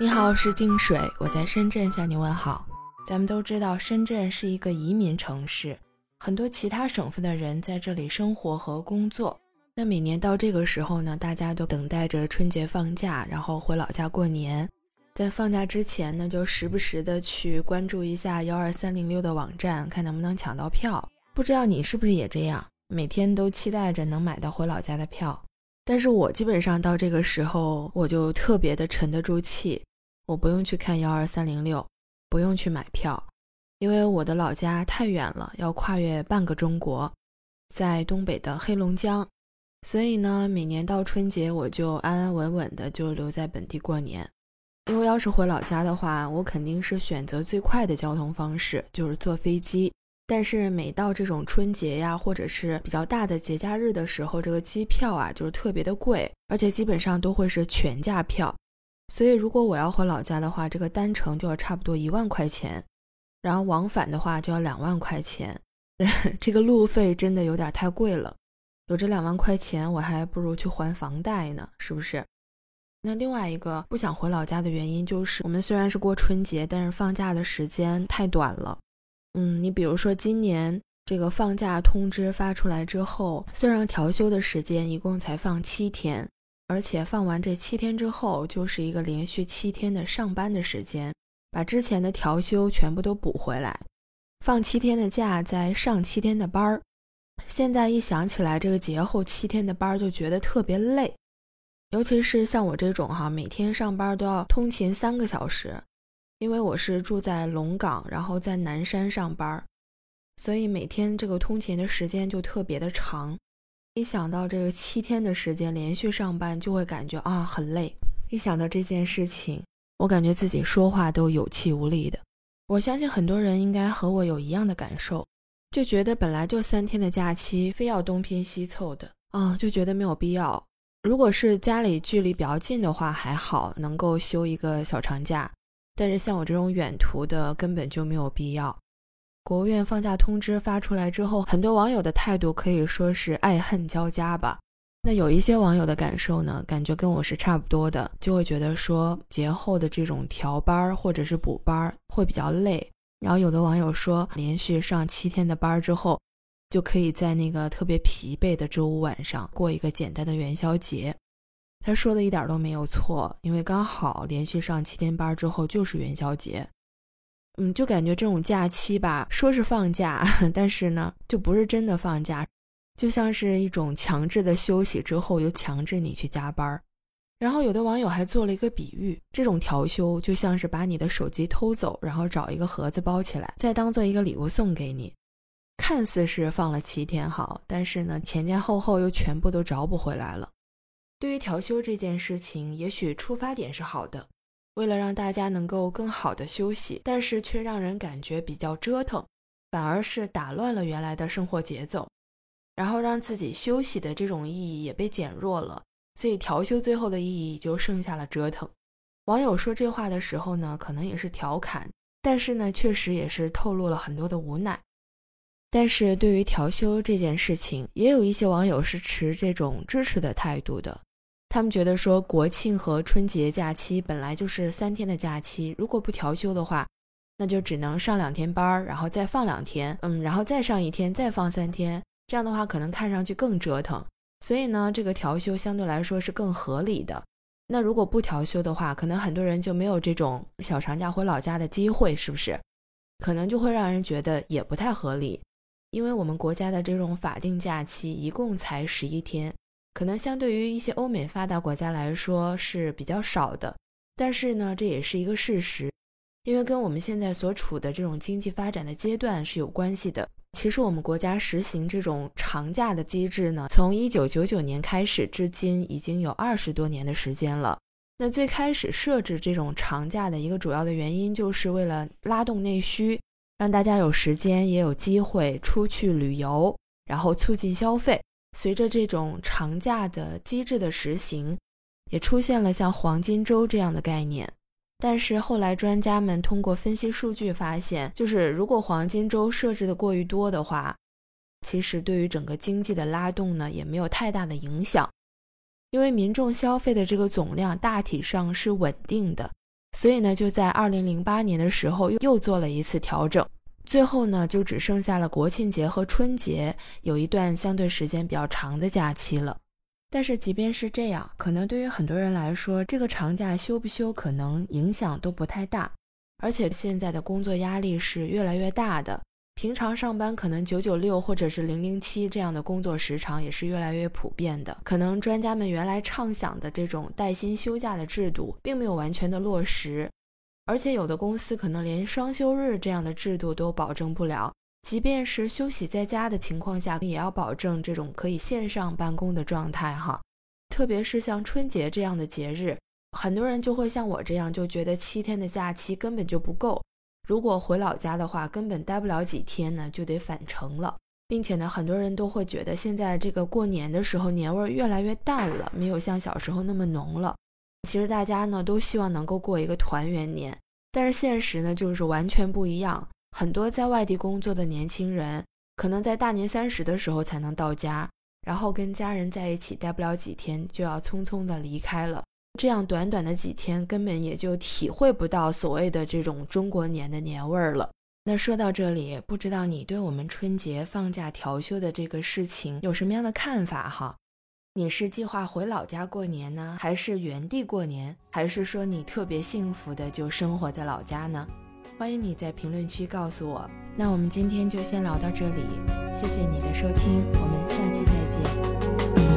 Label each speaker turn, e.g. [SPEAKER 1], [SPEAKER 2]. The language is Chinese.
[SPEAKER 1] 你好，我是静水，我在深圳向你问好。咱们都知道，深圳是一个移民城市，很多其他省份的人在这里生活和工作。那每年到这个时候呢，大家都等待着春节放假，然后回老家过年。在放假之前呢，就时不时的去关注一下幺二三零六的网站，看能不能抢到票。不知道你是不是也这样，每天都期待着能买到回老家的票。但是我基本上到这个时候，我就特别的沉得住气，我不用去看幺二三零六，不用去买票，因为我的老家太远了，要跨越半个中国，在东北的黑龙江。所以呢，每年到春节，我就安安稳稳的就留在本地过年。因为要是回老家的话，我肯定是选择最快的交通方式，就是坐飞机。但是每到这种春节呀，或者是比较大的节假日的时候，这个机票啊就是特别的贵，而且基本上都会是全价票。所以如果我要回老家的话，这个单程就要差不多一万块钱，然后往返的话就要两万块钱，这个路费真的有点太贵了。有这两万块钱，我还不如去还房贷呢，是不是？那另外一个不想回老家的原因就是，我们虽然是过春节，但是放假的时间太短了。嗯，你比如说今年这个放假通知发出来之后，虽然调休的时间一共才放七天，而且放完这七天之后，就是一个连续七天的上班的时间，把之前的调休全部都补回来，放七天的假，再上七天的班儿。现在一想起来，这个节后七天的班儿就觉得特别累，尤其是像我这种哈，每天上班都要通勤三个小时，因为我是住在龙岗，然后在南山上班，所以每天这个通勤的时间就特别的长。一想到这个七天的时间连续上班，就会感觉啊很累。一想到这件事情，我感觉自己说话都有气无力的。我相信很多人应该和我有一样的感受。就觉得本来就三天的假期，非要东拼西凑的啊，就觉得没有必要。如果是家里距离比较近的话，还好能够休一个小长假。但是像我这种远途的，根本就没有必要。国务院放假通知发出来之后，很多网友的态度可以说是爱恨交加吧。那有一些网友的感受呢，感觉跟我是差不多的，就会觉得说节后的这种调班儿或者是补班儿会比较累。然后有的网友说，连续上七天的班儿之后，就可以在那个特别疲惫的周五晚上过一个简单的元宵节。他说的一点都没有错，因为刚好连续上七天班之后就是元宵节。嗯，就感觉这种假期吧，说是放假，但是呢，就不是真的放假，就像是一种强制的休息之后又强制你去加班。然后有的网友还做了一个比喻，这种调休就像是把你的手机偷走，然后找一个盒子包起来，再当做一个礼物送给你。看似是放了七天好，但是呢前前后后又全部都找不回来了。对于调休这件事情，也许出发点是好的，为了让大家能够更好的休息，但是却让人感觉比较折腾，反而是打乱了原来的生活节奏，然后让自己休息的这种意义也被减弱了。所以调休最后的意义就剩下了折腾。网友说这话的时候呢，可能也是调侃，但是呢，确实也是透露了很多的无奈。但是对于调休这件事情，也有一些网友是持这种支持的态度的。他们觉得说，国庆和春节假期本来就是三天的假期，如果不调休的话，那就只能上两天班儿，然后再放两天，嗯，然后再上一天，再放三天。这样的话，可能看上去更折腾。所以呢，这个调休相对来说是更合理的。那如果不调休的话，可能很多人就没有这种小长假回老家的机会，是不是？可能就会让人觉得也不太合理。因为我们国家的这种法定假期一共才十一天，可能相对于一些欧美发达国家来说是比较少的。但是呢，这也是一个事实，因为跟我们现在所处的这种经济发展的阶段是有关系的。其实我们国家实行这种长假的机制呢，从一九九九年开始至今已经有二十多年的时间了。那最开始设置这种长假的一个主要的原因，就是为了拉动内需，让大家有时间也有机会出去旅游，然后促进消费。随着这种长假的机制的实行，也出现了像黄金周这样的概念。但是后来专家们通过分析数据发现，就是如果黄金周设置的过于多的话，其实对于整个经济的拉动呢也没有太大的影响。因为民众消费的这个总量大体上是稳定的，所以呢，就在二零零八年的时候又做了一次调整，最后呢，就只剩下了国庆节和春节有一段相对时间比较长的假期了。但是即便是这样，可能对于很多人来说，这个长假休不休可能影响都不太大。而且现在的工作压力是越来越大的，平常上班可能九九六或者是零零七这样的工作时长也是越来越普遍的。可能专家们原来畅想的这种带薪休假的制度，并没有完全的落实，而且有的公司可能连双休日这样的制度都保证不了。即便是休息在家的情况下，也要保证这种可以线上办公的状态哈。特别是像春节这样的节日，很多人就会像我这样，就觉得七天的假期根本就不够。如果回老家的话，根本待不了几天呢，就得返程了。并且呢，很多人都会觉得现在这个过年的时候年味儿越来越淡了，没有像小时候那么浓了。其实大家呢都希望能够过一个团圆年，但是现实呢就是完全不一样。很多在外地工作的年轻人，可能在大年三十的时候才能到家，然后跟家人在一起待不了几天，就要匆匆的离开了。这样短短的几天，根本也就体会不到所谓的这种中国年的年味儿了。那说到这里，不知道你对我们春节放假调休的这个事情有什么样的看法哈？你是计划回老家过年呢，还是原地过年，还是说你特别幸福的就生活在老家呢？欢迎你在评论区告诉我。那我们今天就先聊到这里，谢谢你的收听，我们下期再见。